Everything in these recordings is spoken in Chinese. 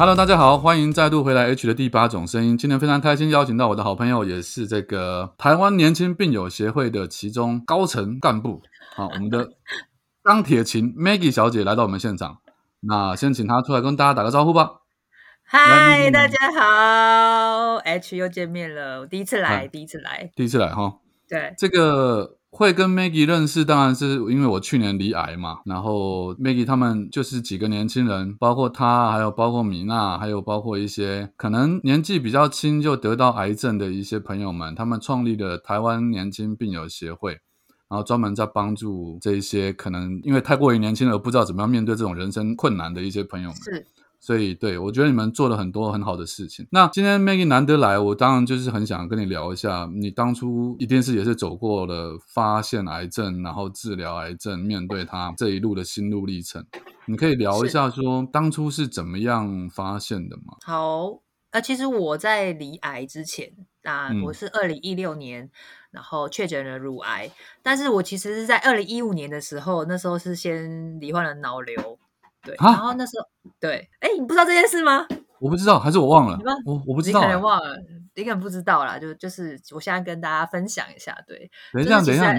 Hello，大家好，欢迎再度回来 H 的第八种声音。今天非常开心邀请到我的好朋友，也是这个台湾年轻病友协会的其中高层干部，好，我们的钢铁琴 Maggie 小姐来到我们现场。那先请她出来跟大家打个招呼吧。嗨，嗯大家好，H 又见面了，我第一次来，第一次来，第一次来哈，对，这个会跟 Maggie 认识，当然是因为我去年离癌嘛，然后 Maggie 他们就是几个年轻人，包括她，还有包括米娜，还有包括一些可能年纪比较轻就得到癌症的一些朋友们，他们创立了台湾年轻病友协会。然后专门在帮助这一些可能因为太过于年轻而，不知道怎么样面对这种人生困难的一些朋友们。所以，对我觉得你们做了很多很好的事情。那今天 Maggie 难得来，我当然就是很想跟你聊一下，你当初一定是也是走过了发现癌症，然后治疗癌症，面对它这一路的心路历程。你可以聊一下说当初是怎么样发现的吗？好。呃，其实我在离癌之前，啊、嗯我是二零一六年，然后确诊了乳癌，但是我其实是在二零一五年的时候，那时候是先罹患了脑瘤，对，啊然后那时候，对，哎，你不知道这件事吗？我不知道，还是我忘了，我我不知道、你可能欸。忘了，你可能不知道啦，就就是我现在跟大家分享一下，对，等一下，等一下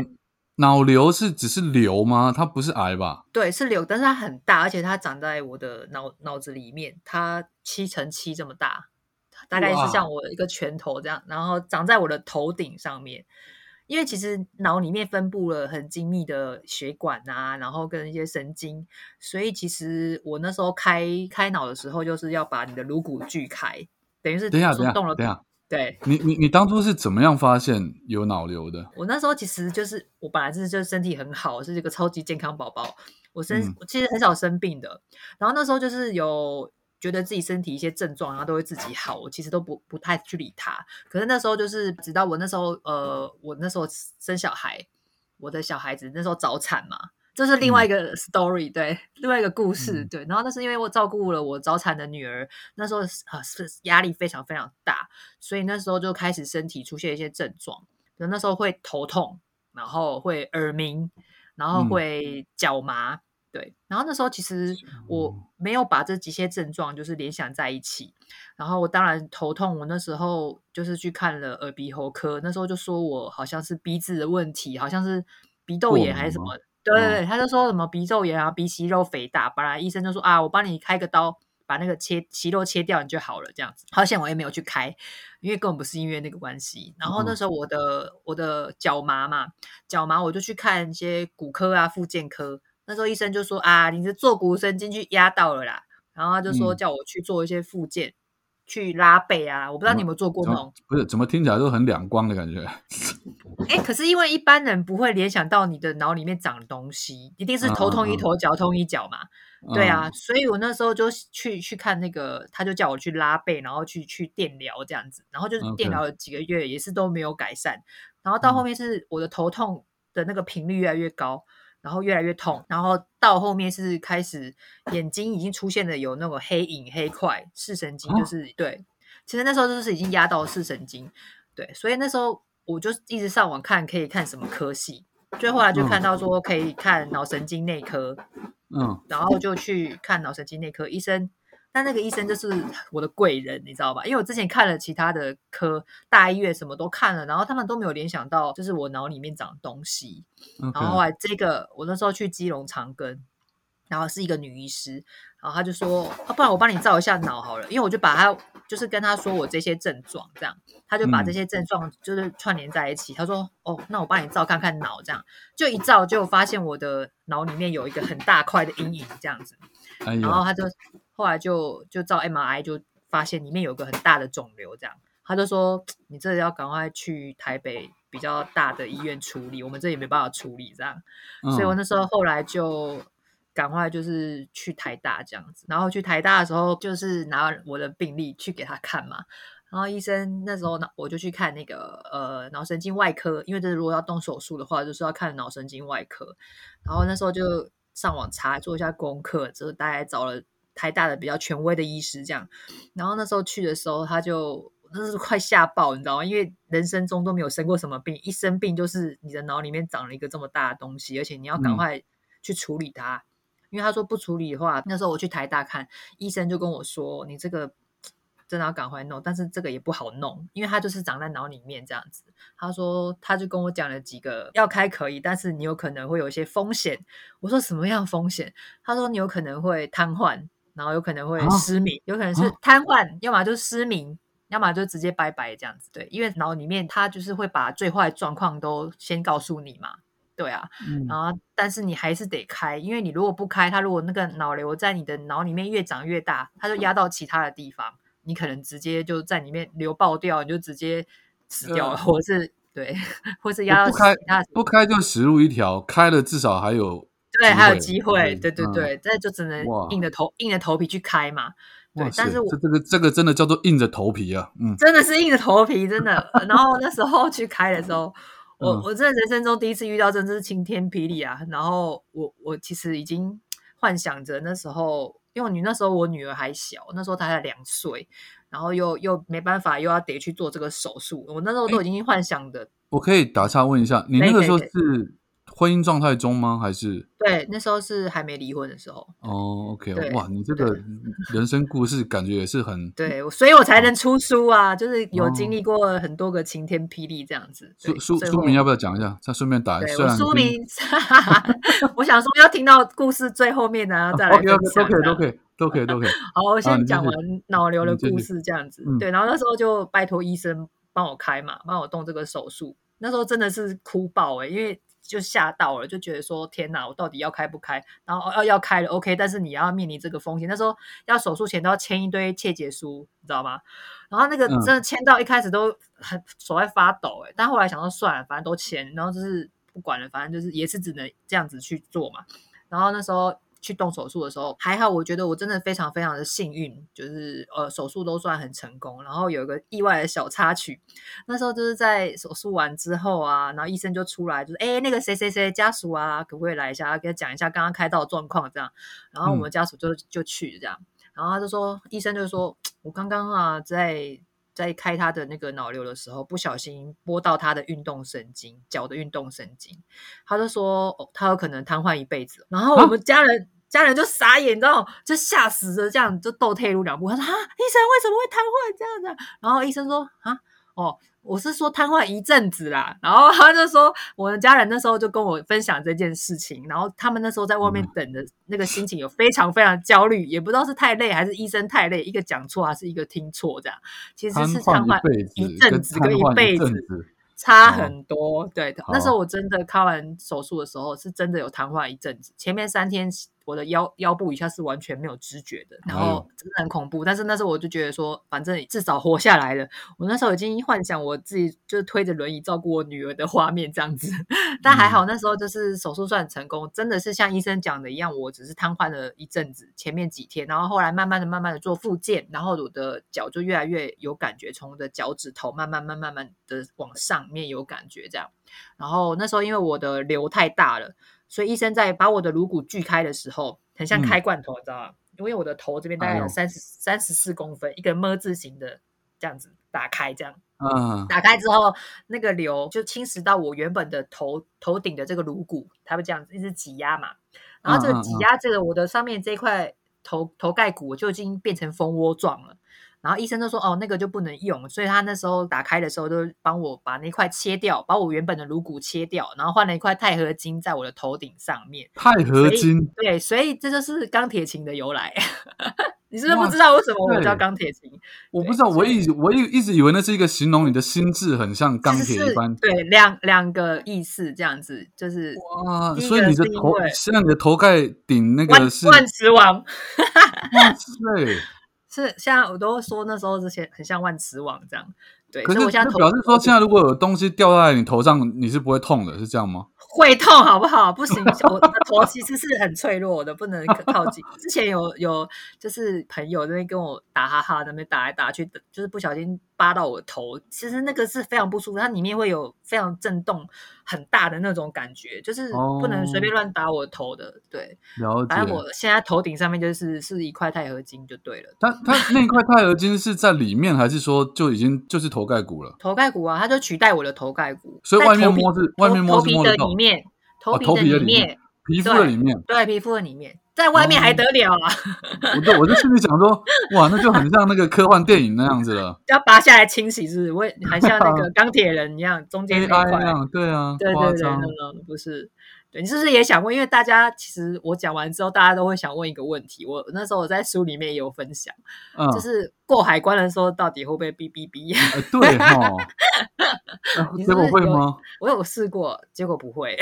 脑瘤是只是瘤吗？它不是癌吧？对，是瘤，但是它很大，而且它长在我的脑脑子里面，它七乘七这么大，大概是像我一个拳头这样，然后长在我的头顶上面。因为其实脑里面分布了很精密的血管啊，然后跟一些神经，所以其实我那时候开开脑的时候，就是要把你的颅骨锯开，等于是等一下，等下，动了。等一下，对你你你当初是怎么样发现有脑瘤的？我那时候其实就是我本来是就是身体很好，是一个超级健康宝宝，我生、嗯我其实很少生病的。然后那时候就是有觉得自己身体一些症状，然后都会自己好，我其实都不不太去理他。可是那时候就是直到我那时候呃，我那时候生小孩，我的小孩子那时候早产嘛。这是另外一个 story，、对，另外一个故事，嗯对。然后那是因为我照顾了我早产的女儿，那时候啊是压力非常非常大，所以那时候就开始身体出现一些症状，比如那时候会头痛，然后会耳鸣，然后嗯会脚麻，对。然后那时候其实我没有把这几些症状就是联想在一起，然后我当然头痛，我那时候就是去看了耳鼻喉科，那时候就说我好像是鼻子的问题，好像是鼻窦炎还是什么。对对对，他就说什么鼻窦炎啊、鼻息肉肥大，本来医生就说啊，我帮你开个刀，把那个切息肉切掉，你就好了这样子。好险我也没有去开，因为根本不是因为那个关系。然后那时候我的、我的脚麻嘛，脚麻我就去看一些骨科啊、复健科。那时候医生就说啊，你是坐骨神经去压到了啦，然后他就说嗯叫我去做一些复健，去拉背啊。我不知道你有没有做过。不是怎么听起来都很两光的感觉？哎，可是因为一般人不会联想到你的脑里面长东西，一定是头痛嗯嗯嗯医头，脚痛医脚嘛。对啊，嗯，所以我那时候就去去看那个，他就叫我去拉背，然后去去电疗这样子，然后就是电疗了几个月，也是都没有改善。然后到后面是我的头痛的那个频率越来越高，然后越来越痛，然后到后面是开始眼睛已经出现了有那种黑影黑块，视神经就哦是、对，其实那时候就是已经压到视神经，对，所以那时候我就一直上网看可以看什么科系，最后来就看到说可以看脑神经内科，嗯，然后就去看脑神经内科医生。但那个医生就是我的贵人，你知道吧？因为我之前看了其他的科，大医院什么都看了，然后他们都没有联想到，就是我脑里面长东西。然后后来这个，我那时候去基隆长庚，然后是一个女医师，然后她就说，啊，不然我帮你照一下脑好了，因为我就把她就是跟他说我这些症状，这样，他就把嗯这些症状就是串联在一起。他说，哦，那我帮你照看看脑，这样就一照就发现我的脑里面有一个很大块的阴影，这样子。哎，然后他就后来就就照 MRI 就发现里面有个很大的肿瘤，这样他就说你这要赶快去台北比较大的医院处理，我们这也没办法处理这样，所以我嗯那时候后来就赶快就是去台大这样子，然后去台大的时候就是拿我的病历去给他看嘛。然后医生那时候呢，我就去看那个呃脑神经外科，因为这如果要动手术的话，就是要看脑神经外科。然后那时候就上网查做一下功课，就是大概找了台大的比较权威的医师这样。然后那时候去的时候，他就那是快吓爆，你知道吗？因为人生中都没有生过什么病，一生病就是你的脑里面长了一个这么大的东西，而且你要赶快去处理它。因为他说不处理的话，那时候我去台大看医生就跟我说：“你这个真的要赶快弄，但是这个也不好弄，因为他就是长在脑里面这样子。”他说他就跟我讲了几个要开可以，但是你有可能会有一些风险。我说什么样风险？他说你有可能会瘫痪，然后有可能会失明，有可能是瘫痪，要么就是失明，要么就直接拜拜这样子。对，因为脑里面它就是会把最坏状况都先告诉你嘛。对啊，然后但是你还是得开，因为你如果不开，它如果那个脑瘤在你的脑里面越长越大，它就压到其他的地方，你可能直接就在里面流爆掉，你就直接死掉了，或是对，或是压到其他不开就死路一条，开了至少还有对还有机会，对对对，这就只能硬着头硬着头皮去开嘛。对，但是我这个这个真的叫做硬着头皮啊，嗯，真的是硬着头皮，真的。然后那时候去开的时候。我我真的人生中第一次遇到，真的是晴天霹雳啊！然后我我其实已经幻想着那时候，因为你那时候我女儿还小，那时候她才两岁，然后又又没办法，又要得去做这个手术，我那时候都已经幻想的。我可以打岔问一下，你那个时候是？婚姻状态中吗？还是对那时候是还没离婚的时候哦。OK，哇，你这个人生故事感觉也是很 对，所以我才能出书啊，就是有经历过很多个晴天霹雳这样子。书书书名要不要讲一下？再顺便打。一下，书名，我想说要听到故事最后面呢，再来都可以，都可以，都可以，都可以，都可以。好，我先讲完脑瘤的故事这样子。对，然后那时候就拜托医生帮我开嘛，帮我动这个手术。那时候真的是哭爆哎，因为。就吓到了，就觉得说天哪，我到底要开不开？然后要要开了，OK，但是你要面临这个风险。那时候要手术前都要签一堆切结书，你知道吗？然后那个真的签到一开始都很手在发抖，哎，但后来想说算了，反正都签，然后就是不管了，反正就是也是只能这样子去做嘛。然后那时候。去动手术的时候还好，我觉得我真的非常非常的幸运，就是呃手术都算很成功。然后有一个意外的小插曲，那时候就是在手术完之后啊，然后医生就出来，就是哎那个谁谁谁家属啊，可不可以来一下，给他讲一下刚刚开刀的状况这样。然后我们家属就就去这样，然后他就说，医生就说，我刚刚啊在。在开他的那个脑瘤的时候，不小心拨到他的运动神经，脚的运动神经，他就说哦，他有可能瘫痪一辈子。然后我们家人家人就傻眼，你知道就吓死了，这样就倒退路两步。他说啊，医生为什么会瘫痪这样子？然后医生说啊，哦。我是说瘫痪一阵子啦，然后他就说我的家人那时候就跟我分享这件事情，然后他们那时候在外面等的那个心情有非常非常焦虑，也不知道是太累还是医生太累，一个讲错还是一个听错这样，其实是瘫痪一阵子跟一辈子差很多。对的，那时候我真的开完手术的时候是真的有瘫痪一阵子，前面三天。我的腰腰部以下是完全没有知觉的，然后真的很恐怖。但是那时候我就觉得说，反正至少活下来了。我那时候已经幻想我自己就是推着轮椅照顾我女儿的画面这样子。但还好那时候就是手术算成功，真的是像医生讲的一样，我只是瘫痪了一阵子，前面几天，然后后来慢慢的、慢慢的做复健，然后我的脚就越来越有感觉，从我的脚趾头慢慢、慢、慢慢的往上面有感觉这样。然后那时候因为我的瘤太大了。所以医生在把我的颅骨锯开的时候，很像开罐头，你知道吗？因为我的头这边大概有三十三十四公分，一个么字形的这样子打开，这样，嗯，打开之后，那个瘤就侵蚀到我原本的头头顶的这个颅骨，它会这样子一直挤压嘛，然后这个挤压这个我的上面这块头头盖骨就已经变成蜂窝状了。然后医生就说：“哦，那个就不能用。”所以他那时候打开的时候，就帮我把那块切掉，把我原本的颅骨切掉，然后换了一块钛合金在我的头顶上面。钛合金，对，所以这就是钢铁琴的由来。你是不是不知道为什么我叫钢铁琴？我不知道，我一我一一直以为那是一个形容你的心智很像钢铁一般。对，两两个意思这样子，就是哇，所以你的头，现在你的头盖顶那个是万磁王。哇塞！是，现在我都说那时候之前很像万磁王这样，对，可是所以我现在表示说，现在如果有东西掉在你头上，你是不会痛的，是这样吗？会痛好不好？不行，我的头其实是很脆弱的，不能靠近。之前有有就是朋友那边跟我打哈哈，那边打来打去，就是不小心扒到我头，其实那个是非常不舒服，它里面会有非常震动很大的那种感觉，就是不能随便乱打我头的。对，了反正。我现在头顶上面就是是一块钛合金就对了。它它那块钛合金是在里面，还是说就已经就是头盖骨了？头盖骨啊，它就取代我的头盖骨，所以外面摸是外面摸头皮是摸得到的里面，头哦皮的头皮的里里面，皮肤的里面。对皮肤的里面，在外面还哦得了啊？我就我就心里想说，哇，那就很像那个科幻电影那样子了 要拔下来清洗，是不是？我也还像那个 钢铁人一样，中间那。对啊，对对对，不是。对你是不是也想问？因为大家其实我讲完之后，大家都会想问一个问题。我那时候我在书里面也有分享，嗯，就是过海关的时候到底会不会哔哔哔？呃对哈，结果会吗？我有试过，结果不会。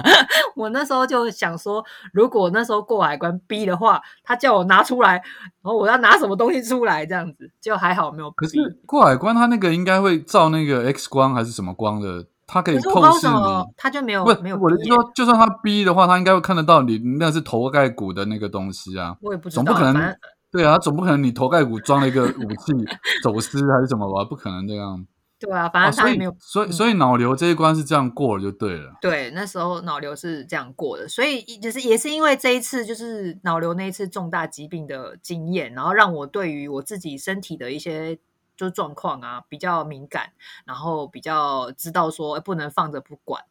我那时候就想说，如果那时候过海关逼的话，他叫我拿出来，然后我要拿什么东西出来，这样子，就还好没有逼。可是过海关他那个应该会照那个 X 光还是什么光的，它可以透视你。他就没有不没有，我的意思说，就算他逼的话，他应该会看得到你那是头盖骨的那个东西啊。我也不知道，总不可能，对啊，总不可能你头盖骨装了一个武器 走私还是什么吧？不可能这样。对啊，反哦，所以正他也没有。所以嗯所以脑瘤这一关是这样过了就对了。对，那时候脑瘤是这样过的，所以就是也是因为这一次就是脑瘤那一次重大疾病的经验，然后让我对于我自己身体的一些就是状况啊比较敏感，然后比较知道说哎不能放着不管，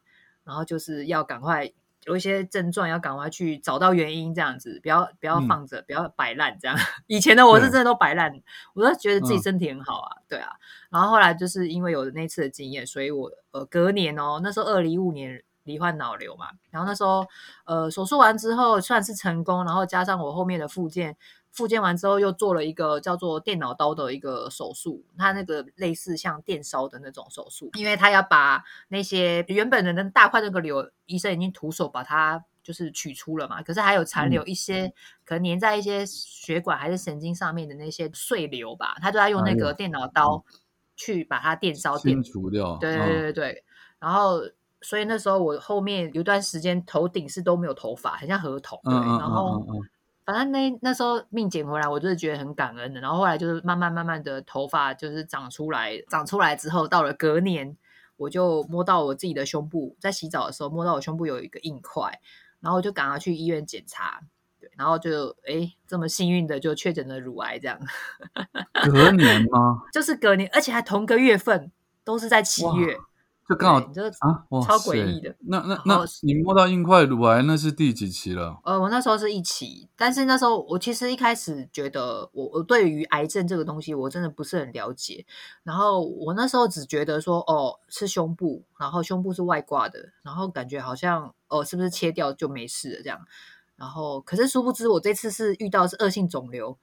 然后就是要赶快有一些症状要赶快去找到原因，这样子不要不要嗯放着，不要摆烂这样。以前的我是真的都摆烂，我都觉得自己嗯身体很好啊，对啊。然后后来就是因为有那次的经验，所以我呃隔年哦，那时候二零一五年罹患脑瘤嘛，然后那时候呃手术完之后算是成功，然后加上我后面的复健，复健完之后又做了一个叫做电脑刀的一个手术，它那个类似像电烧的那种手术，因为他要把那些原本的那大块那个瘤，医生已经徒手把它。就是取出了嘛，可是还有残留一些、可能粘在一些血管还是神经上面的那些碎瘤吧，他就要用那个电脑刀去把它电烧电清除掉。对对嗯对对对，然后所以那时候我后面有一段时间头顶是都没有头发，很像河童。对，然后反正那那时候命捡回来，我就是觉得很感恩的。然后后来就是慢慢慢慢的头发就是长出来，长出来之后，到了隔年，我就摸到我自己的胸部，在洗澡的时候摸到我胸部有一个硬块，然后我就赶快去医院检查。对，然后就哎，这么幸运的就确诊了乳癌，这样 隔年吗？就是隔年，而且还同个月份，都是在七月，就刚好这啊，哇超塞诡异的。那那那你摸到硬块乳癌，那是第几期了？呃，我那时候是一期，但是那时候我其实一开始觉得我我对于癌症这个东西我真的不是很了解，然后我那时候只觉得说哦是胸部，然后胸部是外挂的，然后感觉好像哦是不是切掉就没事了这样，然后可是殊不知我这次是遇到是恶性肿瘤。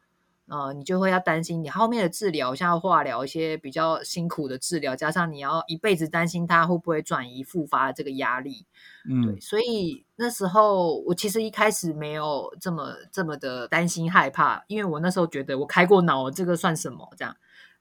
呃，你就会要担心你后面的治疗，像要化疗一些比较辛苦的治疗，加上你要一辈子担心它会不会转移复发的这个压力，嗯对，，所以那时候我其实一开始没有这么这么的担心害怕，因为我那时候觉得我开过脑，这个算什么这样。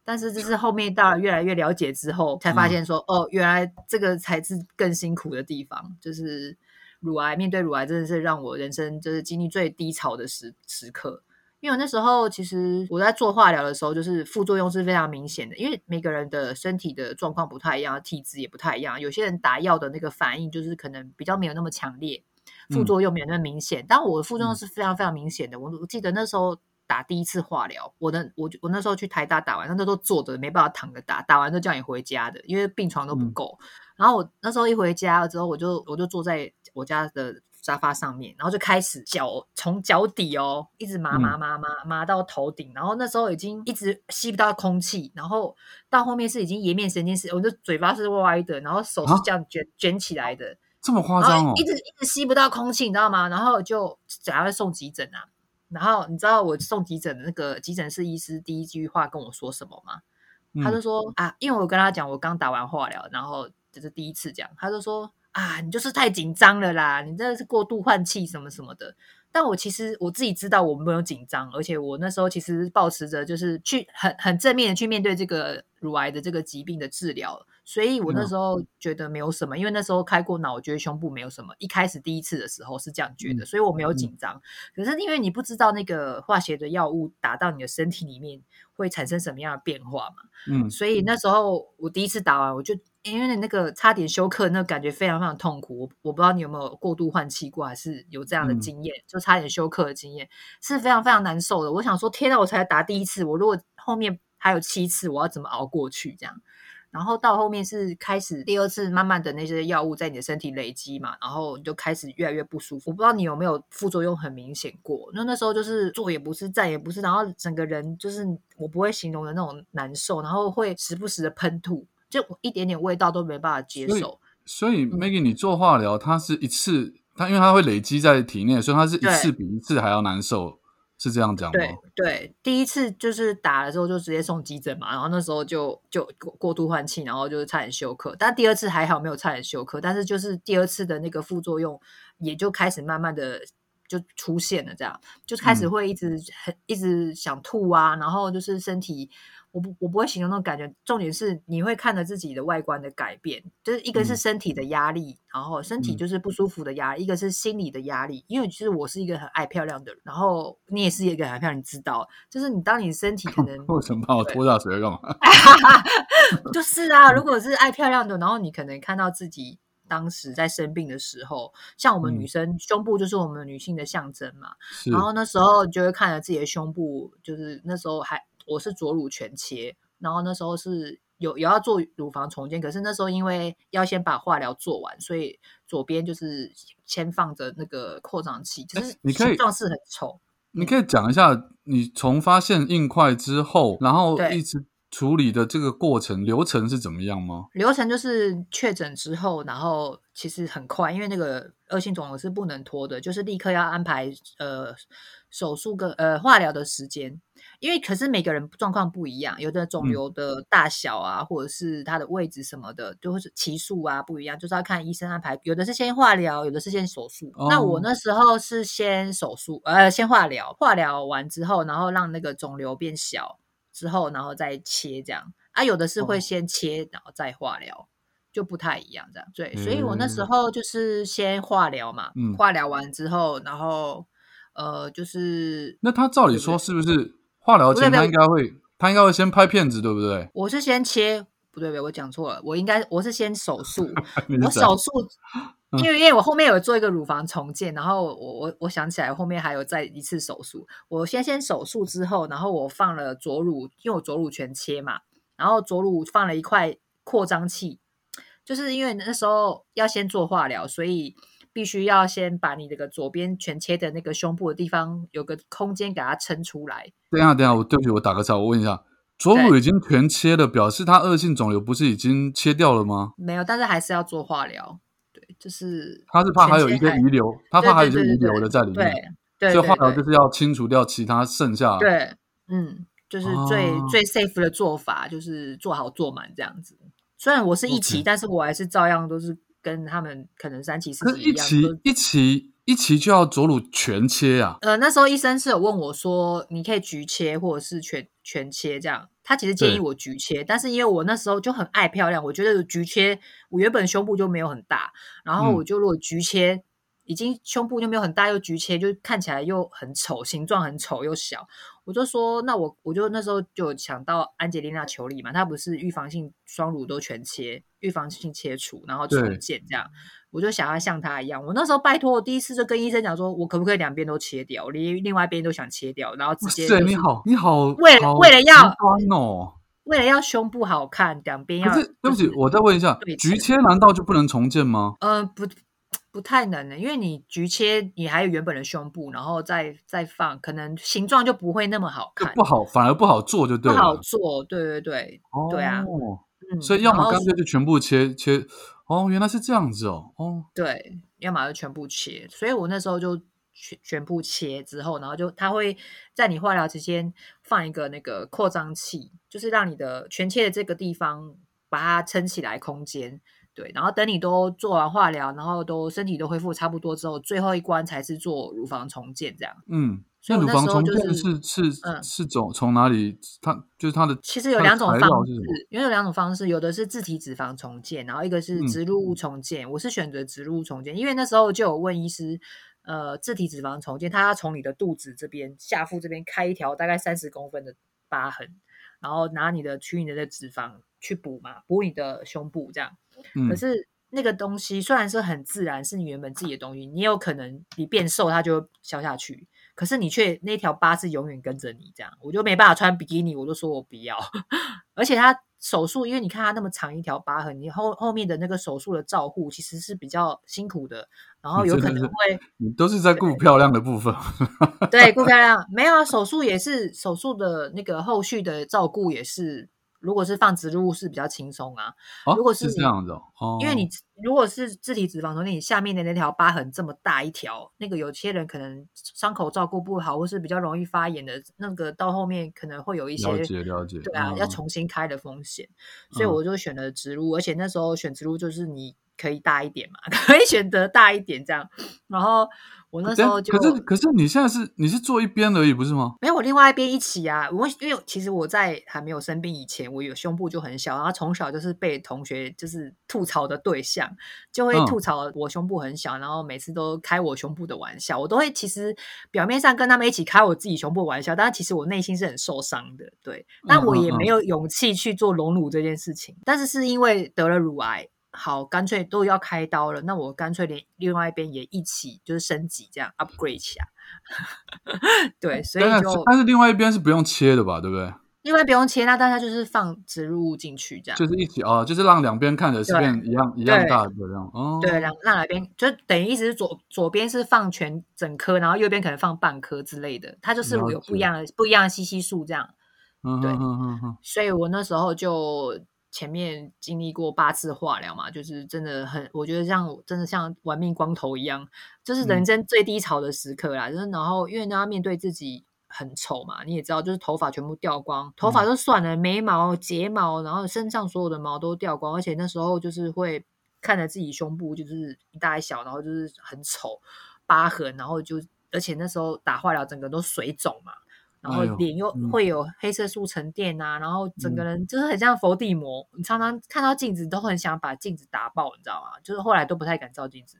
但是就是后面到了越来越了解之后，才发现说，哦，原来这个才是更辛苦的地方，就是乳癌。面对乳癌，真的是让我人生就是经历最低潮的时时刻。因为我那时候其实我在做化疗的时候，就是副作用是非常明显的，因为每个人的身体的状况不太一样，体质也不太一样。有些人打药的那个反应就是可能比较没有那么强烈，副作用没有那么明显。但我的副作用是非常非常明显的。我我记得那时候打第一次化疗，我的我我那时候去台大打完，那时候都坐着，没办法躺着打，打完就叫你回家的，因为病床都不够。然后我那时候一回家了之后，我就我就坐在我家的沙发上面，然后就开始脚从脚底哦，一直麻麻麻麻麻到头顶，然后那时候已经一直吸不到空气，然后到后面是已经颜面神经是，我的嘴巴是歪的，然后手是啊这样卷、卷起来的，这么夸张哦一！直一直吸不到空气，你知道吗？然后就赶快送急诊啊。然后你知道我送急诊的那个急诊室医师第一句话跟我说什么吗？他就嗯说啊，因为我跟他讲我刚打完化疗，然后这是第一次讲，他就说啊，你就是太紧张了啦，你真的是过度换气什么什么的。但我其实我自己知道我没有紧张，而且我那时候其实保持着就是去很很正面的去面对这个乳癌的这个疾病的治疗，所以我那时候觉得没有什么，因为那时候开过脑，我觉得胸部没有什么。一开始第一次的时候是这样觉得，所以我没有紧张。可是因为你不知道那个化学的药物打到你的身体里面会产生什么样的变化嘛，嗯，所以那时候我第一次打完，我就。因为你那个差点休克，那感觉非常非常痛苦。我我不知道你有没有过度换气过，还是有这样的经验，就差点休克的经验，是非常非常难受的。我想说，天呐，我才打第一次，我如果后面还有七次，我要怎么熬过去？这样，然后到后面是开始第二次，慢慢的那些药物在你的身体累积嘛，然后你就开始越来越不舒服。我不知道你有没有副作用很明显过？那那时候就是坐也不是，站也不是，然后整个人就是我不会形容的那种难受，然后会时不时的喷吐。就一点点味道都没办法接受，所以 Maggie，你做化疗，它是一次，它因为它会累积在体内，所以它是一次比一次还要难受，是这样讲吗？对对，第一次就是打了之后就直接送急诊嘛，然后那时候就就过度换气，然后就是差点休克。但第二次还好没有差点休克，但是就是第二次的那个副作用也就开始慢慢的就出现了，这样就开始会一直很一直想吐啊，然后就是身体。我不我不会形容那种感觉，重点是你会看着自己的外观的改变，就是一个是身体的压力，然后身体就是不舒服的压力，一个是心理的压力。因为其实我是一个很爱漂亮的人，然后你也是一个很爱漂亮，你知道，就是你当你身体可能 为什么把我拖下水干嘛？就是啊，如果是爱漂亮的，然后你可能看到自己当时在生病的时候，像我们女生胸部就是我们女性的象征嘛，然后那时候就会看着自己的胸部，就是那时候还。我是左乳全切，然后那时候是有有要做乳房重建，可是那时候因为要先把化疗做完，所以左边就是先放着那个扩张器，就是你可以状是很丑。你可以讲一下，你从发现硬块之后，然后一直处理的这个过程流程是怎么样吗？流程就是确诊之后，然后其实很快，因为那个恶性肿瘤是不能拖的，就是立刻要安排呃手术跟呃化疗的时间。因为可是每个人状况不一样，有的肿瘤的大小啊，或者是它的位置什么的，都是期数啊不一样，就是要看医生安排。有的是先化疗，有的是先手术。那我那时候是先手术，呃，先化疗。化疗完之后，然后让那个肿瘤变小之后，然后再切这样。啊，有的是会先切，然后再化疗，就不太一样这样。对，所以我那时候就是先化疗嘛，化疗完之后，然后呃，就是那他照理说是不是？化疗前他应该会，他应该会先拍片子，对不对？我是先切，不对不对，我讲错了，我应该我是先手术，我手术，因为因为我后面有做一个乳房重建，然后我我我想起来后面还有再一次手术，我先先手术之后，然后我放了左乳，因为我左乳全切嘛，然后左乳放了一块扩张器，就是因为那时候要先做化疗，所以。必须要先把你这个左边全切的那个胸部的地方有个空间给它撑出来。等下，等下，我对不起，我打个岔，我问一下，左乳已经全切了，表示它恶性肿瘤不是已经切掉了吗？没有，但是还是要做化疗。对，就是他是怕还有一些遗留，他怕还有一些遗留的在里面。对，所以化疗就是要清除掉其他剩下。对，嗯，就是最最 safe 的做法，就是做好做满这样子。虽然我是一期，但是我还是照样都是。跟他们可能三期四期一期一期一期就要左乳全切啊？呃，那时候医生是有问我说，你可以局切或者是全全切这样。他其实建议我局切，但是因为我那时候就很爱漂亮，我觉得局切我原本胸部就没有很大，然后我就如果局切，已经胸部就没有很大，又局切就看起来又很丑，形状很丑又小。我就说，那我我就那时候就想到安吉丽娜·裘丽嘛，她不是预防性双乳都全切，预防性切除，然后重建这样，我就想要像他一样。我那时候拜托，我第一次就跟医生讲说，我可不可以两边都切掉，连另外一边都想切掉，然后直接。对，你好，你好，为了为了要哦，为了要胸部好看，两边要。对不起，我再问一下，局切难道就不能重建吗？呃，不。不太能的，因为你局切，你还有原本的胸部，然后再再放，可能形状就不会那么好看，不好，反而不好做，就对了。不好做，对对对，对啊，嗯，所以要么干脆就全部切切，哦，原来是这样子哦，哦，对，要么就全部切，所以我那时候就全全部切之后，然后就他会在你化疗期间放一个那个扩张器，就是让你的全切的这个地方把它撑起来空间。对，然后等你都做完化疗，然后都身体都恢复差不多之后，最后一关才是做乳房重建这样。嗯，所以我那那乳房重建是是嗯是从从哪里？它就是它的其实有两种方式，因为有两种方式，有的是自体脂肪重建，然后一个是嗯植入物重建。我是选择植入物重建，因为那时候就有问医师，呃，自体脂肪重建，它要从你的肚子这边、下腹这边开一条大概三十公分的疤痕，然后拿你的取你的脂肪去补嘛，补你的胸部这样。嗯可是那个东西虽然是很自然，是你原本自己的东西，你有可能你变瘦它就会消下去，可是你却那条疤是永远跟着你，这样我就没办法穿比基尼，我就说我不要。而且他手术，因为你看他那么长一条疤痕，你后后面的那个手术的照护其实是比较辛苦的，然后有可能会你都是在顾漂亮的部分。对顾漂 亮，没有啊，手术也是手术的那个后续的照顾也是，如果是放植入物是比较轻松啊，哦，如果是是这样子哦，哦因为你如果是自体脂肪重建，你下面的那条疤痕这么大一条，那个有些人可能伤口照顾不好，或是比较容易发炎的，那个到后面可能会有一些了解了解，对啊，要嗯。重新开的风险，所以嗯。我就选了植入，而且那时候选植入就是你可以大一点嘛，可以选择大一点这样，然后我那时候就可是可是你现在是你是坐一边而已，不是吗？没有，我另外一边一起啊。我因为其实我在还没有生病以前，我有胸部就很小，然后从小就是被同学就是吐槽的对象，就会嗯吐槽我胸部很小，然后每次都开我胸部的玩笑。我都会其实表面上跟他们一起开我自己胸部玩笑，但其实我内心是很受伤的。对，但我也没有勇气去做隆乳这件事情。但是是因为得了乳癌。好，干脆都要开刀了，那我干脆连另外一边也一起就是升级，这样 upgrade 起来。对，所以就但是另外一边是不用切的吧，对不对？另外不用切，那大家就是放植入物进去这样。就是一起哦，就是让两边看着是对变一样一样大的这样哦。对，让让两边就等于意思是左左边是放全整颗，然后右边可能放半颗之类的，它就是有不一样的不一样的吸吸数这样。对嗯哼哼哼哼，所以我那时候就前面经历过八次化疗嘛，就是真的很，我觉得像真的像玩命光头一样，就是人嗯生最低潮的时刻啦。就是然后因为呢要面对自己很丑嘛，你也知道，就是头发全部掉光，头发嗯就算了，眉毛、睫毛，然后身上所有的毛都掉光，而且那时候就是会看着自己胸部就是一大一小，然后就是很丑疤痕，然后就而且那时候打化疗整个都水肿嘛。然后脸又嗯会有黑色素沉淀啊，然后整个嗯人就是很像伏地魔。你常常看到镜子都很想把镜子打爆，你知道吗？就是后来都不太敢照镜子，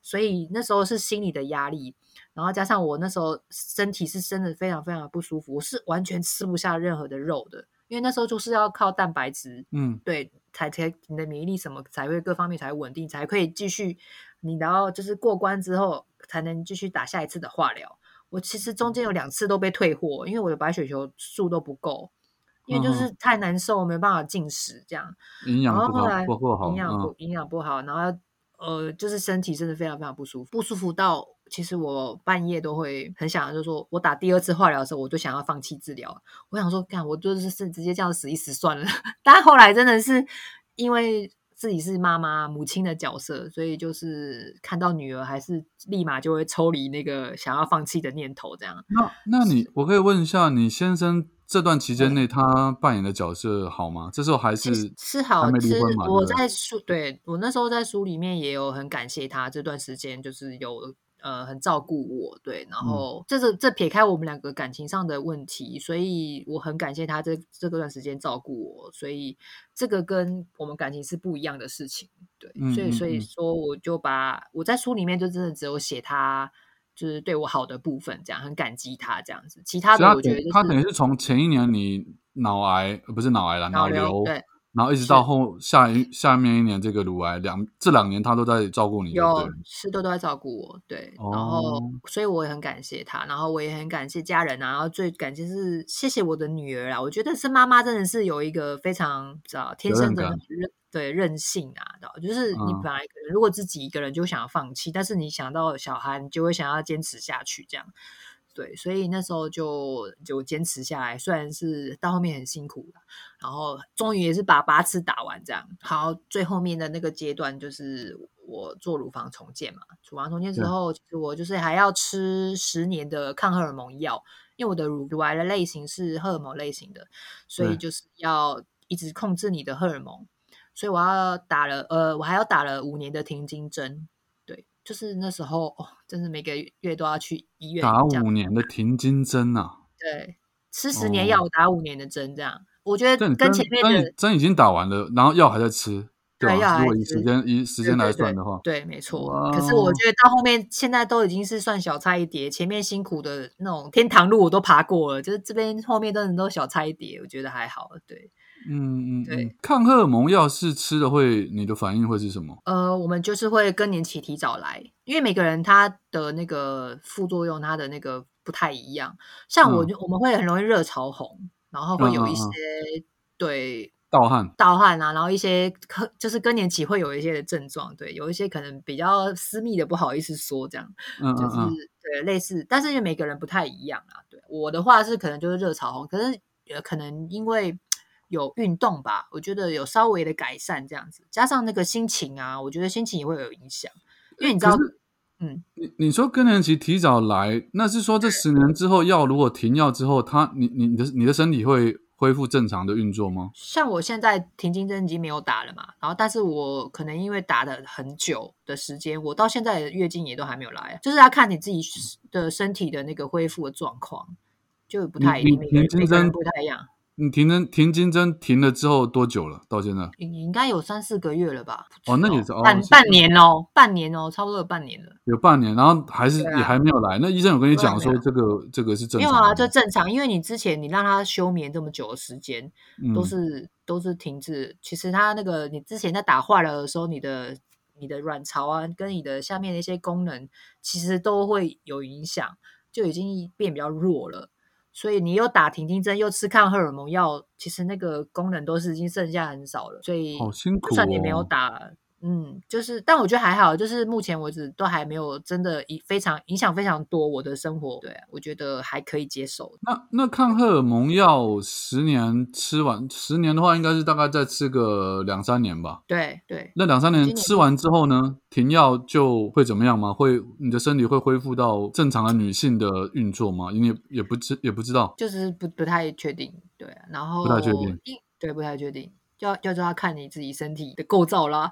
所以那时候是心理的压力，然后加上我那时候身体是真的非常非常的不舒服，我是完全吃不下任何的肉的，因为那时候就是要靠蛋白质，嗯对，才才你的免疫力什么才会各方面才会稳定，才可以继续你然后就是过关之后才能继续打下一次的化疗。我其实中间有两次都被退货，因为我的白血球数都不够，因为就是太难受，没办法进食这样。营养不好然后后来不够好，营养不嗯营养不好，然后呃，就是身体真的非常非常不舒服，不舒服到其实我半夜都会很想，就是说我打第二次化疗的时候，我就想要放弃治疗。我想说，干我就是是直接这样死一死算了。但后来真的是因为自己是妈妈母亲的角色，所以就是看到女儿，还是立马就会抽离那个想要放弃的念头，这样。那那你我可以问一下，你先生这段期间内他扮演的角色好吗？这时候还是是好还没，其实离婚嘛？我在书对我那时候在书里面也有很感谢他这段时间，就是有呃很照顾我，对，然嗯后这是这撇开我们两个感情上的问题，所以我很感谢他这这段时间照顾我，所以这个跟我们感情是不一样的事情，对，嗯嗯所以所以嗯说我就把我在书里面就真的只有写他。就是对我好的部分，这样很感激他这样子。其他的我觉得、就是、他等于是从前一年你脑癌呃不是脑癌了，脑瘤瘤，对，然后一直到后下一下面一年这个乳癌两这两年他都在照顾你，有？是都都在照顾我，对，然后哦所以我也很感谢他，然后我也很感谢家人啊，然后最感谢是谢谢我的女儿啊，我觉得是妈妈真的是有一个非常知道天生的对任性啊，知道就是你嗯本来可能如果自己一个人就想要放弃，但是你想到小孩，你就会想要坚持下去这样。对，所以那时候就就坚持下来，虽然是到后面很辛苦了，然后终于也是把八次打完这样。好，最后面的那个阶段就是我做乳房重建嘛，乳房重建之后，其实我就是还要吃十年的抗荷尔蒙药，因为我的乳乳癌的类型是荷尔蒙类型的，所以就是要一直控制你的荷尔蒙。所以我要打了呃，我还要打了五年的停经针。对，就是那时候哦，真是每个月都要去医院打五年的停经针啊，对，吃十年药打五年的针，这样我觉得跟前面针的针已经打完了，然后药还在吃，对药吧？如果以时间以时间来算的话，对，没错。哇可是我觉得到后面，现在都已经是算小菜一碟，前面辛苦的那种天堂路我都爬过了，就是这边后面真的都小菜一碟，我觉得还好。对，嗯嗯对嗯，抗荷尔蒙药是吃了会你的反应会是什么？呃，我们就是会更年期提早来，因为每个人他的那个副作用，他的那个不太一样。像我我们会很容易热潮红，然后会有一些对盗汗，盗汗啊，然后一些可就是更年期会有一些的症状，对，有一些可能比较私密的不好意思说这样。就是对类似，但是因为每个人不太一样啊。对我的话是可能就是热潮红，可是呃可能因为有运动吧，我觉得有稍微的改善这样子，加上那个心情啊，我觉得心情也会有影响，因为你知道嗯，你你说更年期提早来，那是说这十年之后药如果停药之后，他你你你的你的身体会恢复正常的运作吗？像我现在停经针已经没有打了嘛，然后但是我可能因为打的很久的时间，我到现在的月经也都还没有来，就是要看你自己的身体的那个恢复的状况，就不太一定，你你每个人停经每个人针不太一样。你停针停经针停了之后多久了？到现在？应应该有三四个月了吧？哦那也是哦半半年哦，半年哦，差不多有半年了。有半年，然后还是、啊也还没有来。那医生有跟你讲说这个这个是正常没有啊，这正常，因为你之前你让他休眠这么久的时间，嗯都是都是停滞。其实他那个你之前在打化疗的时候，你的你的卵巢啊，跟你的下面的一些功能，其实都会有影响，就已经变比较弱了。所以你又打停经针，又吃抗荷尔蒙药，其实那个功能都是已经剩下很少了。所以好辛苦就算你没有哦打，嗯，就是，但我觉得还好，就是目前为止都还没有真的影非常影响非常多我的生活，对我觉得还可以接受。那那抗荷尔蒙药十年吃完，十年的话应该是大概再吃个两三年吧。对对，那两三年吃完之后呢，停药就会怎么样吗？会你的身体会恢复到正常的女性的运作吗？你也也不知也不知道。就是不不太确定，对啊，然后不太确定，对，不太确定，要要就要看你自己身体的构造啦，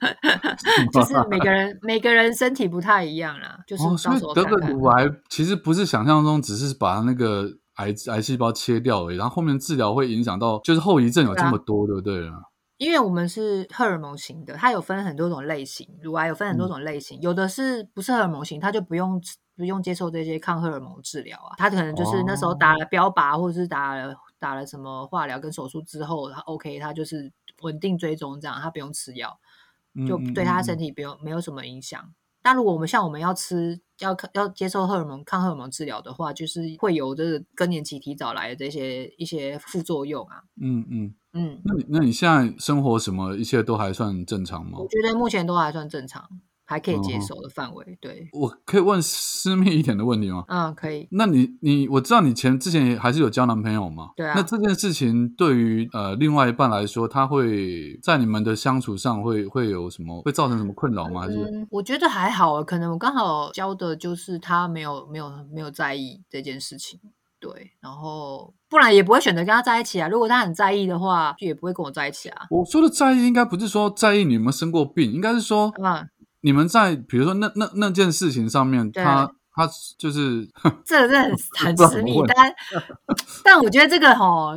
就是每个人每个人身体不太一样啦，就是哦，到时候看看。乳癌其实不是想象中只是把那个癌癌细胞切掉而已，然后后面治疗会影响到，就是后遗症有这么多，对不对啊？因为我们是荷尔蒙型的，它有分很多种类型，乳癌有分很多种类型，有的是不是荷尔蒙型，它就不用不用接受这些抗荷尔蒙治疗啊，它可能就是那时候打了标靶或者是打了打了什么化疗跟手术之后，他 OK，他就是稳定追踪这样，他不用吃药，就嗯对他身体不用没有什么影响。但如果我们像我们要吃要要接受荷尔蒙抗荷尔蒙治疗的话，就是会有这个更年期提早来的这些一些副作用啊。嗯嗯。嗯，那你那你现在生活什么一切都还算正常吗我？觉得目前都还算正常，还可以接受的范围。对，我可以问私密一点的问题吗？嗯，可以。那你你我知道你前之前也还是有交男朋友嘛？对啊那这件事情对于呃另外一半来说，他会在你们的相处上会会有什么会造成什么困扰吗？还是嗯，我觉得还好啊，可能我刚好教的就是他没有没有没有在意这件事情。对，然后不然也不会选择跟他在一起啊。如果他很在意的话，就也不会跟我在一起啊。我说的在意，应该不是说在意你有没有生过病，应该是说嗯，你们在比如说那那那件事情上面，他他就是 这个真的很很私密但但我觉得这个吼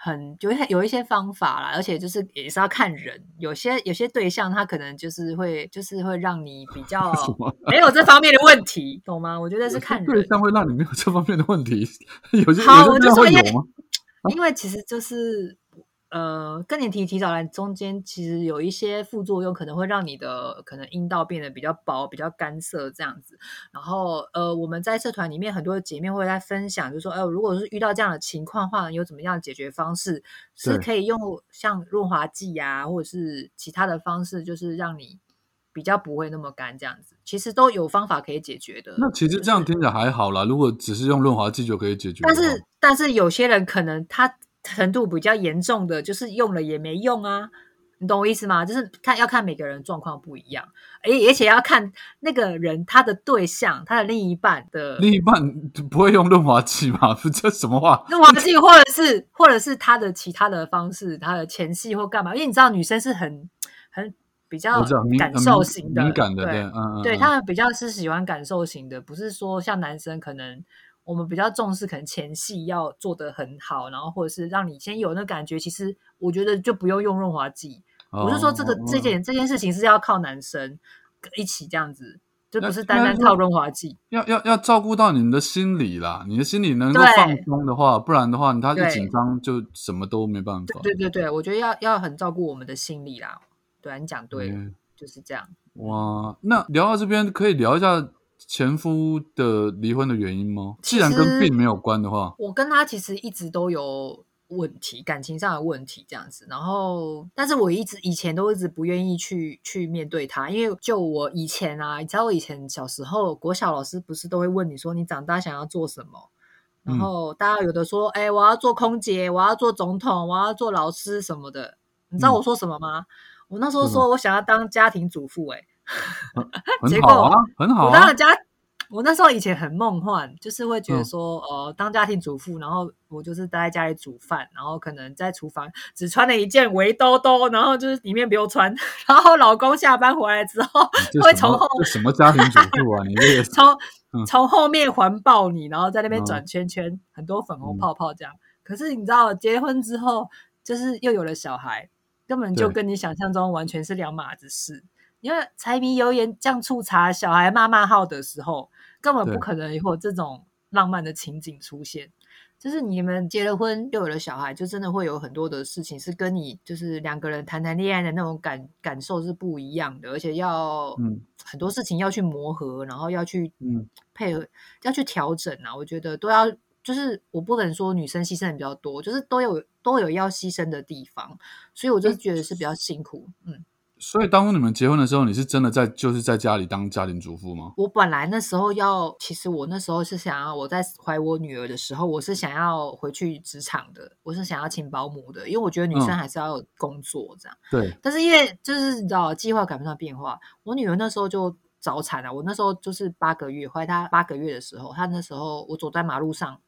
很有一有一些方法啦，而且就是也是要看人，有些有些对象他可能就是会就是会让你比较 没有这方面的问题，懂吗？我觉得是看人。对人，象会让你没有这方面的问题，有些好我就说因为？因为其实就是呃更年期提早来中间，其实有一些副作用，可能会让你的可能阴道变得比较薄、比较干涩这样子。然后呃，我们在社团里面很多姐妹会在分享，就说，呃，如果是遇到这样的情况的话，有怎么样的解决方式？是可以用像润滑剂啊，或者是其他的方式，就是让你比较不会那么干这样子。其实都有方法可以解决的。那其实这样听着还好啦，如果只是用润滑剂就可以解决，但是但是有些人可能他程度比较严重的，就是用了也没用啊。你懂我意思吗？就是看要看每个人状况不一样，而而且要看那个人他的对象，他的另一半的另一半不会用润滑剂吗？不，这什么话？润滑剂，或者是或者是他的其他的方式，他的前戏或干嘛？因为你知道女生是很很比较感受型的，敏感的，对对，嗯嗯，对嗯他们比较是喜欢感受型的，不是说像男生可能我们比较重视，可能前戏要做得很好，然后或者是让你先有那感觉。其实我觉得就不用用润滑剂，我是说这个哦这件这件事情是要靠男生一起这样子，就不是单单靠润滑剂。要要要照顾到你的心理啦，你的心理能够放松的话，不然的话，他一对紧张就什么都没办法。对对对，我觉得要要很照顾我们的心理啦。对啊，你讲对了，嗯就是这样。哇，那聊到这边，可以聊一下前夫的离婚的原因吗？既然跟病没有关的话，我跟他其实一直都有问题，感情上的问题这样子。然后，但是我一直以前都一直不愿意去去面对他，因为就我以前啊，你知道我以前小时候，国小老师不是都会问你说你长大想要做什么？然嗯后大家有的说，哎、我要做空姐，我要做总统，我要做老师什么的。你知道嗯我说什么吗？我那时候说我想要当家庭主妇、哎，很 结果啊，很好啊我当了。家，我那时候以前很梦幻，就是会觉得嗯说，呃，当家庭主妇，然后我就是待在家里煮饭，然后可能在厨房只穿了一件围兜兜，然后就是里面不用穿，然后老公下班回来之后会从后这什么家庭主妇啊？你这个从嗯从后面环抱你，然后在那边嗯转圈圈，很多粉红嗯泡泡这样。可是你知道，结婚之后就是又有了小孩，根本就跟你想象中完全是两码子事。因为柴米油盐酱醋茶，小孩骂骂号的时候，根本不可能有这种浪漫的情景出现。就是你们结了婚又有了小孩，就真的会有很多的事情是跟你就是两个人谈谈恋爱的那种感感受是不一样的，而且要嗯很多事情要去磨合，然后要去嗯配合，要去调整啊。我觉得都要，就是我不能说女生牺牲的比较多，就是都有都有要牺牲的地方，所以我就觉得是比较辛苦。嗯，所以当初你们结婚的时候，你是真的在就是在家里当家庭主妇吗？我本来那时候要，其实我那时候是想要我在怀我女儿的时候，我是想要回去职场的，我是想要请保姆的，因为我觉得女生嗯还是要有工作这样。对，但是因为就是你知道计划赶不上变化，我女儿那时候就早产了。我那时候就是八个月，怀她八个月的时候，她那时候我走在马路上，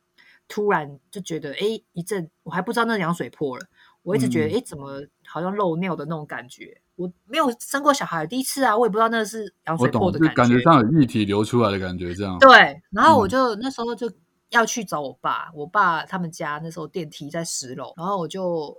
突然就觉得哎一阵，我还不知道那羊水破了，我一直觉得嗯哎怎么好像漏尿的那种感觉。我没有生过小孩，第一次啊，我也不知道那是羊，水破的就感觉觉。上有液体流出来的感觉，这样。对，然后我嗯。就、那时候就要去找我爸，我爸他们家那时候电梯在十楼，然后我就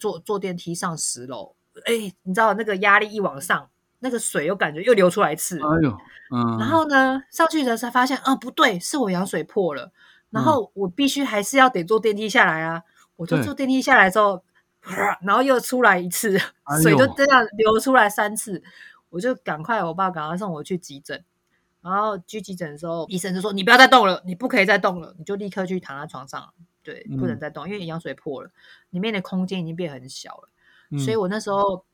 坐坐电梯上十楼，哎，你知道那个压力一往上，那个水又感觉又流出来一次，哎呦，嗯，然后呢上去的时候发现啊不对，是我羊水破了，然后我必须还是要得坐电梯下来啊，我就坐电梯下来之后，然后又出来一次，哎水就这样流出来三次，我就赶快我爸赶快送我去急诊。然后去急诊的时候，医生就说：“你不要再动了，你不可以再动了，你就立刻去躺在床上，对，不能嗯再动，因为羊水破了，里面的空间已经变很小了。嗯所以我那时候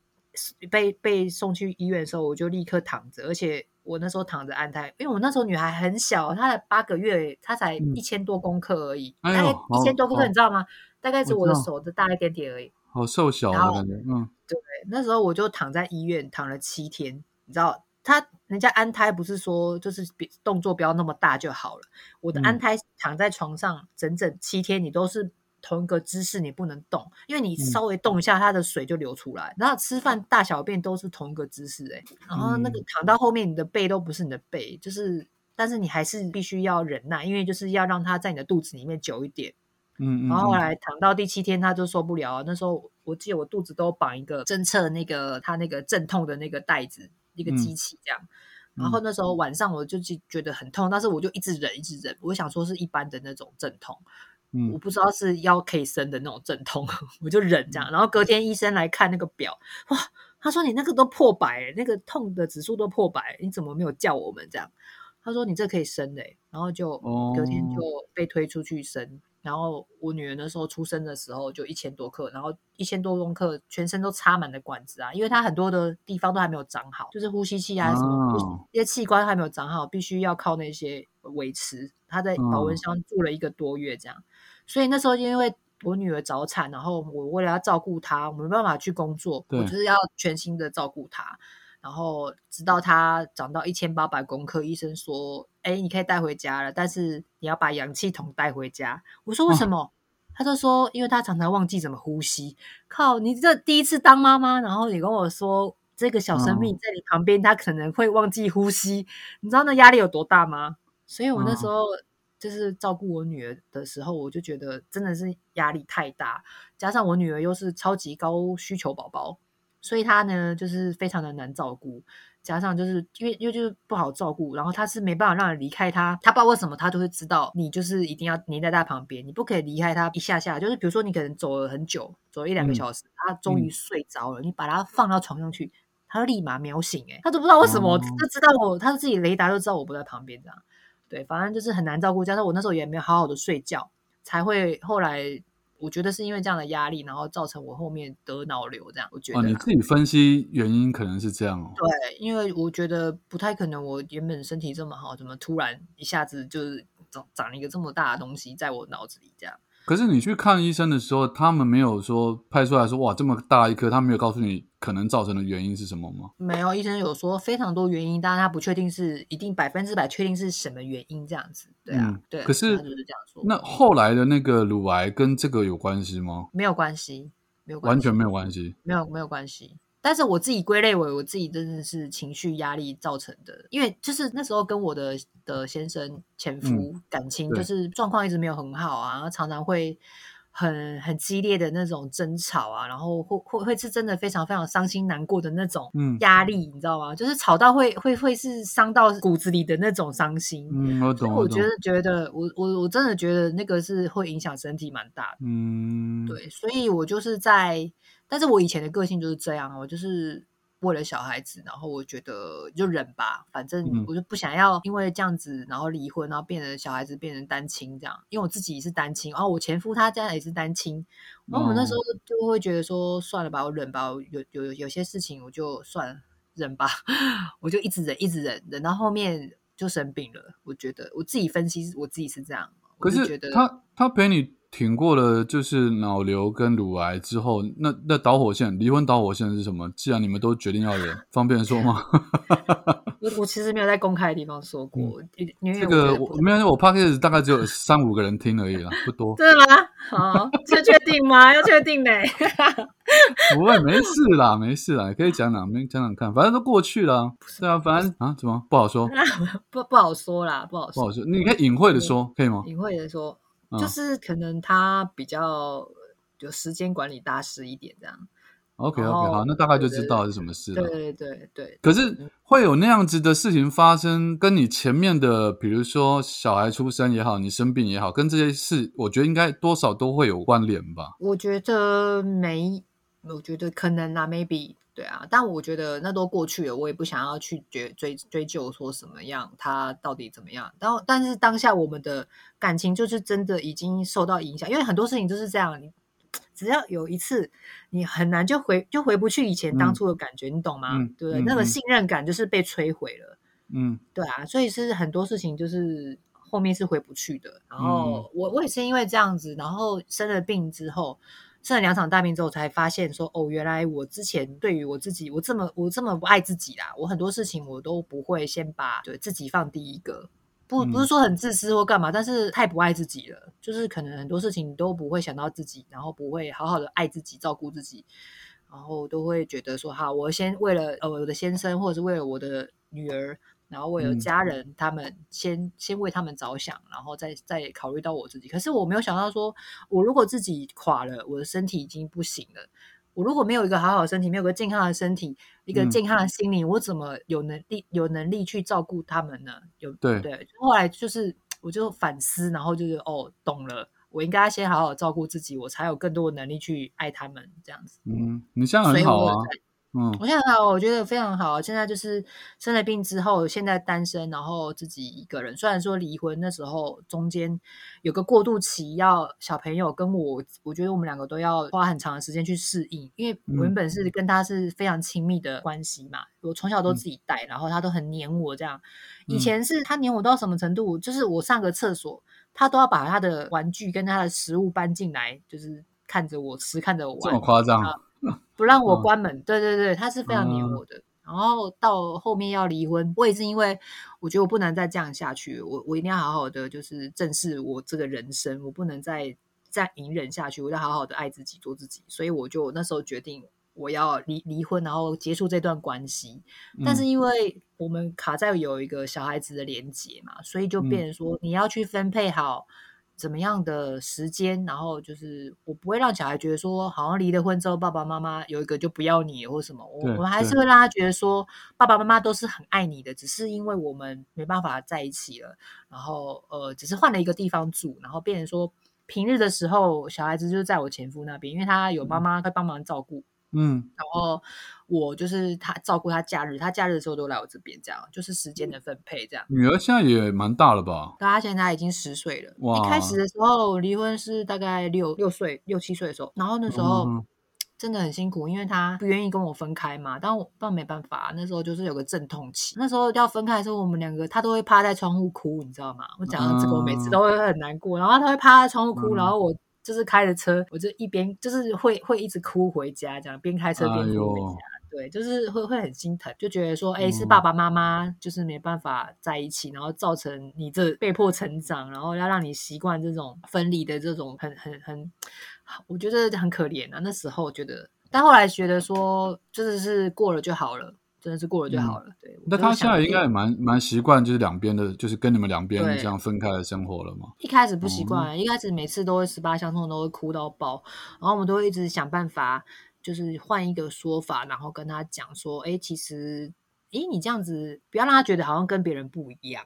被被送去医院的时候，我就立刻躺着，而且我那时候躺着安胎，因为我那时候女孩很小，她才八个月，她才嗯一千多公克而已，哎大概一千多公克，你知道吗？大概是我的手的大一点点而已。好瘦小的感觉，嗯，对，那时候我就躺在医院躺了七天，你知道，他人家安胎不是说就是别动作不要那么大就好了，我的安嗯胎躺在床上整整七天，你都是。同一个姿势你不能动，因为你嗯稍微动一下，它的水就流出来。然后吃饭大小便都是同一个姿势、欸，然后那个嗯躺到后面，你的背都不是你的背，就是，但是你还是必须要忍耐，因为就是要让它在你的肚子里面久一点。嗯嗯，然后后嗯来躺到第七天，他就受不了了。那时候我记得我肚子都绑一个侦测那个他那个阵痛的那个袋子，一个机器这样。然后那时候晚上我就觉觉得很痛，但是我就一直忍，一直忍。我想说是一般的那种阵痛，我嗯不知道是腰可以生的那种阵痛，我就忍这样。然后隔天医生来看那个表，哇，他说你那个都破百欸，那个痛的指数都破百，你怎么没有叫我们这样？他说你这可以生的欸，然后就隔天就被推出去生。然后我女儿那时候出生的时候就一千多克，然后一千多公克，全身都插满了管子啊，因为她很多的地方都还没有长好，就是呼吸器啊什么，哦一些器官还没有长好，必须要靠那些维持。她在保温嗯箱住了一个多月这样，所以那时候因为我女儿早产，然后我为了要照顾她，我没办法去工作，我就是要全心的照顾她。然后直到他长到一千八百公克，医生说：“哎，你可以带回家了，但是你要把氧气筒带回家。”我说：“为什么？”他就说：“因为他常常忘记怎么呼吸。”靠，你这第一次当妈妈，然后你跟我说这个小生命嗯在你旁边，她可能会忘记呼吸，你知道那压力有多大吗？所以我那时候就是照顾我女儿的时候，我就觉得真的是压力太大，加上我女儿又是超级高需求宝宝，所以他呢就是非常的难照顾。加上就是因为因为就是不好照顾，然后他是没办法让人离开他，他不知道为什么他就会知道你就是一定要黏在他旁边，你不可以离开他一下下。就是比如说你可能走了很久，走了一两个嗯小时，他终于嗯睡着了，你把他放到床上去，他立马秒醒、欸，她都不知道为什么，哦就知道我，他自己雷达都知道我不在旁边这样。对，反正就是很难照顾，加上我那时候也没有好好的睡觉，才会后来我觉得是因为这样的压力，然后造成我后面得脑瘤这样。我觉得啊，你自己分析原因可能是这样哦。对，因为我觉得不太可能，我原本身体这么好，怎么突然一下子就是长长了一个这么大的东西在我脑子里这样？可是你去看医生的时候，他们没有说拍出来说哇这么大一颗，他没有告诉你可能造成的原因是什么吗？没有，医生有说非常多原因，但是他不确定是一定百分之百确定是什么原因这样子。对啊，嗯对，可是他就是这样说，那后来的那个乳癌跟这个有关系吗？没有关系，没有关系，完全没有关系。没有没有关系。但是我自己归类为我自己真的是情绪压力造成的，因为就是那时候跟我的的先生前夫感情就是状况一直没有很好啊，然后常常会很很激烈的那种争吵啊，然后会会会是真的非常非常伤心难过的那种嗯压力，你知道吗？就是吵到会会会是伤到骨子里的那种伤心。嗯，我懂，懂所以我觉。得觉得我我我真的觉得那个是会影响身体蛮大的。嗯，，对，所以我就是在，但是我以前的个性就是这样，我就是为了小孩子，然后我觉得就忍吧，反正嗯。我就不想要因为这样子，然后离婚，然后变成小孩子变成单亲这样，因为我自己是单亲，然后我前夫他家也是单亲，然后我们那时候就会觉得说，算了吧，我忍吧，我有有有些事情我就算了忍吧，我就一直忍，一直忍，忍到后面就生病了。我觉得我自己分析，我自己是这样，可我就觉得是他他陪你挺过了就是脑瘤跟乳癌之后，那那导火线离婚导火线是什么？既然你们都决定要忍，方便说吗？我我其实没有在公开的地方说过，因因为嗯这个我没有，我 p o d c a s 大概只有三五个人听而已啦，不多。真的吗？好，这确定吗？要确定呢。不会，没事啦，没事啦，可以讲讲，没讲讲看，反正都过去了。对啊，反正啊，怎么不好说？不不好说啦，不好说。不好说，你可以隐晦的说，可以吗？隐晦的说，嗯就是可能他比较有时间管理大师一点这样。OK OK，好，那大概就知道是什么事了。对对对对，可是会有那样子的事情发生，跟你前面的，比如说小孩出生也好，你生病也好，跟这些事，我觉得应该多少都会有关联吧。我觉得没，我觉得可能啦，maybe 对啊，但我觉得那都过去了，我也不想要去追追追究说什么样，他到底怎么样。然后，但是当下我们的感情就是真的已经受到影响，因为很多事情就是这样，你只要有一次，你很难就回就回不去以前当嗯初的感觉，你懂吗？嗯对不对？嗯嗯那个信任感就是被摧毁了。嗯对啊，所以是很多事情就是后面是回不去的。然嗯后我我也是因为这样子，然后生了病之后，生了两场大病之后，才发现说，哦，原来我之前对于我自己，我这么我这么不爱自己啦，我很多事情我都不会先把对自己放第一个。不不是嗯说很自私或干嘛，但是太不爱自己了，就是可能很多事情你都不会想到自己，然后不会好好的爱自己、照顾自己，然后都会觉得说，哈，我先为了呃我的先生，或者是为了我的女儿，然后为了嗯家人，他们先先为他们着想，然后再再考虑到我自己。可是我没有想到说，我如果自己垮了，我的身体已经不行了。我如果没有一个好好的身体，没有个健康的身体，一个嗯健康的心灵，我怎么有能力有能力去照顾他们呢？有对对，后来就是我就反思，然后就是哦，懂了，我应该先好好照顾自己，我才有更多的能力去爱他们，这样子。嗯，你这样很好啊。在嗯我现在很好，我觉得非常好。现在就是生了病之后，现在单身，然后自己一个人。虽然说离婚那时候中间有个过渡期，要小朋友跟我，我觉得我们两个都要花很长的时间去适应，因为我原本是跟他是非常亲密的关系嘛，我从小都自己带，然后他都很黏我这样。以前是他黏我到什么程度，就是我上个厕所，他都要把他的玩具跟他的食物搬进来，就是看着我吃，看着我这么，夸张？不让我嗯关门。对对对，他是非常黏嗯我的。然后到后面要离婚，我也是因为我觉得我不能再这样下去，我我一定要好好的就是正视我这个人生，我不能再再隐忍下去，我要好好的爱自己，做自己。所以我就那时候决定我要离离婚，然后结束这段关系。但是嗯因为我们卡在有一个小孩子的连结嘛，所以就嗯变成说你要去分配好怎么样的时间，然后就是我不会让小孩觉得说，好像离了婚之后爸爸妈妈有一个就不要你或什么，我我们还是会让他觉得说爸爸妈妈都是很爱你的，只是因为我们没办法在一起了，然后呃，只是换了一个地方住，然后变成说平日的时候小孩子就在我前夫那边，因为他有妈妈会帮忙照顾。嗯，然后我就是他照顾他假日，他假日的时候都来我这边，这样就是时间的分配这样。女儿现在也蛮大了吧？但他现在已经十岁了。哇一开始的时候离婚是大概六六岁六七岁的时候，然后那时候嗯 真的很辛苦，因为他不愿意跟我分开嘛。但我但没办法，那时候就是有个阵痛期。那时候要分开的时候，我们两个他都会趴在窗户哭，你知道吗？我讲到这个，我每次嗯都会很难过。然后他会趴在窗户哭，嗯然后我。就是开着车，我就一边就是会会一直哭回家，这样边开车边哎哭回呦家。对，就是会会很心疼，就觉得说，哎、是嗯爸爸妈妈就是没办法在一起，然后造成你这被迫成长，然后要让你习惯这种分离的这种很很很，我觉得很可怜啊。那时候觉得，但后来觉得说，真的是过了就好了，真的是过了就好了。对，嗯那他现在应该也蛮蛮习惯，就是两边的，就是跟你们两边这样分开的生活了嘛？一开始不习惯，一开始每次都会十八相送，都会哭到爆，然后我们都会一直想办法，就是换一个说法，然后跟他讲说，哎，其实，诶，你这样子不要让他觉得好像跟别人不一样，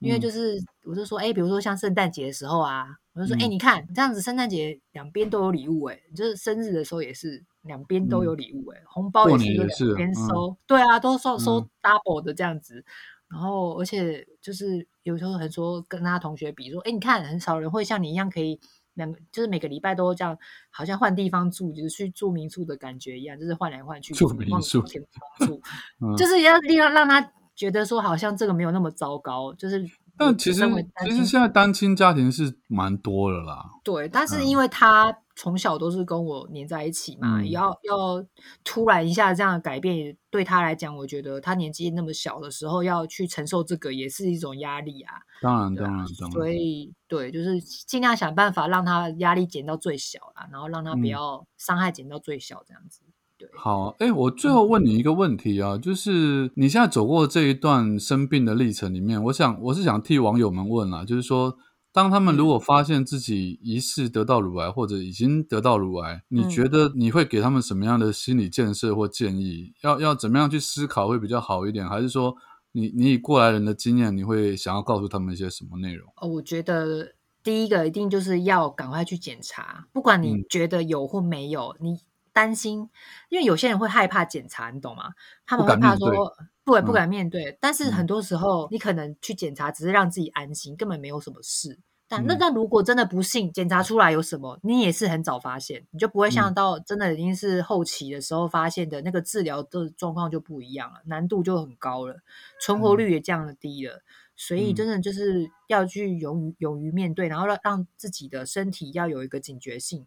因为嗯。就是、我就说，哎，比如说像圣诞节的时候啊，我就说，哎、嗯。你看这样子，圣诞节两边都有礼物、诶，哎，就是生日的时候也是两边都有礼物、诶，哎、红包也过是两边嗯收，对啊，都收收嗯 double 的这样子。然后，而且就是有时候很说跟他同学比说，哎，你看很少人会像你一样可以两个，就是每个礼拜都这样，好像换地方住，就是去住民宿的感觉一样，就是换来换去住民宿就是要让让他觉得说好像这个没有那么糟糕，就是但其实其实现在单亲家庭是蛮多的啦。对，但是嗯因为他从小都是跟我黏在一起嘛，嗯要要突然一下这样的改变，对他来讲，我觉得他年纪那么小的时候要去承受这个，也是一种压力啊。当然，当然当然，所，以对，就是尽量想办法让他压力减到最小啦，然后让他不嗯要伤害减到最小，这样子。对，好，哎，我最后问你一个问题啊，就是你现在走过这一段生病的历程里面，我想我是想替网友们问啊，就是说，当他们如果发现自己疑似得到乳癌或者已经得到乳癌，你嗯觉得你会给他们什么样的心理建设或建议？要要怎么样去思考会比较好一点？还是说你你以过来人的经验，你会想要告诉他们一些什么内容？哦，我觉得第一个一定就是要赶快去检查，不管你嗯觉得有或没有，你担心，因为有些人会害怕检查，你懂吗？他们会怕说。对，不嗯敢面对，但是嗯很多时候你可能去检查，只是让自己安心，根本没有什么事。但那嗯那如果真的不幸检查出来有什么，你也是很早发现，你就不会像嗯到真的已经是后期的时候发现的那个治疗的状况就不一样了，难度就很高了，存活嗯率也降了低了。所以嗯真的就是要去勇于勇于面对，然后让让自己的身体要有一个警觉性。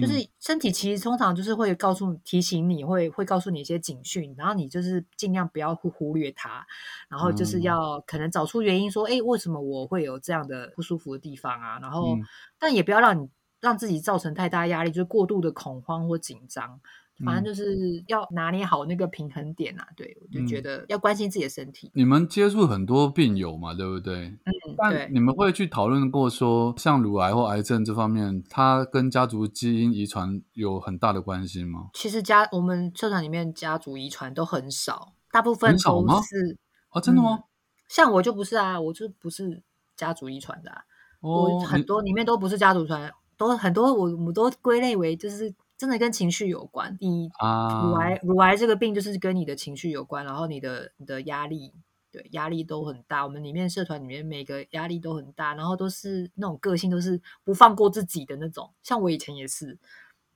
就嗯是身体其实通常就是会告诉提醒你会会告诉你一些警讯，然后你就是尽量不要忽忽略它，然后就是嗯要可能找出原因，说，哎，为什么我会有这样的不舒服的地方啊？然后嗯，但也不要让你让自己造成太大压力，就是过度的恐慌或紧张。反正嗯就是要拿捏好那个平衡点啊。对我就觉嗯得要关心自己的身体。你们接触很多病友嘛，对不对？嗯，但对。你们会去讨论过说，像乳癌或癌症这方面，它跟家族基因遗传有很大的关系吗？其实家我们社团里面家族遗传都很少，大部分都是哦，真的吗？像我就不是啊，我就不是家族遗传的、啊，我哦，很多里面都不是家族传，都很多我我们都归类为就是真的跟情绪有关。你啊乳癌乳癌这个病就是跟你的情绪有关，然后你的你的压力。对，压力都很大。我们里面社团里面每个压力都很大，然后都是那种个性都是不放过自己的那种。像我以前也是，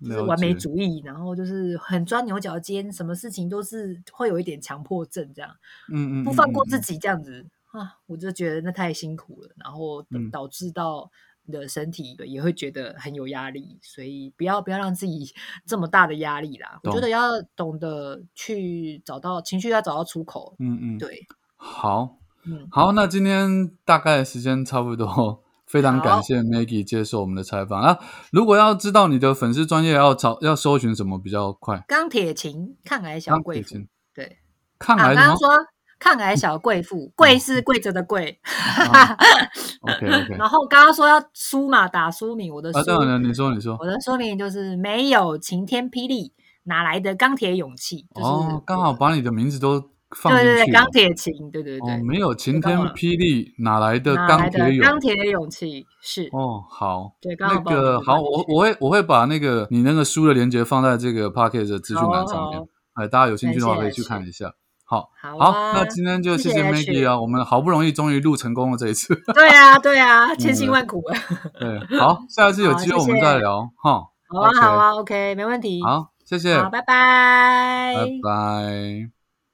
就是完美主义，然后就是很钻牛角尖，什么事情都是会有一点强迫症这样。嗯嗯，不放过自己这样子啊，我就觉得那太辛苦了，然后导致到你的身体也会觉得很有压力，所以不要不要让自己 这么大的压力啦。我懂觉得要懂得去找到情绪，要找到出口。嗯嗯，对，好嗯，好，那今天大概时间差不多。非常感好谢 Maggie 接受我们的采访啊！如果要知道你的粉丝专业，要找要搜寻什么比较快？钢铁琴抗癌小钢贵妇铁琴，对，抗啊，癌什么刚刚说抗癌小贵妇，贵是跪着的贵。？OK OK，然后刚刚说要书嘛，打书名，我的啊，书，当然了，你说你说。我的说明就是没有晴天霹雳，哪来的钢铁勇气？就是哦，刚好把你的名字都放进对对对，钢铁情，对对对，哦，没有晴天霹雳，哪来的钢铁勇？钢铁勇气是哦，好，对，刚那好那个好，我我会我会把那个你那个书的链接放在这个 p a c k a g e 的资讯栏上面哎，大家有兴趣的话可以去看一下。好，好那今天就谢谢 Maggie 啊，我们好不容易终于录成功了这一次。对啊对啊，千辛万苦啊。对，好，下一次有机会我们再聊哈。好啊好啊，OK，没问题。好，谢谢，好，拜拜。拜拜。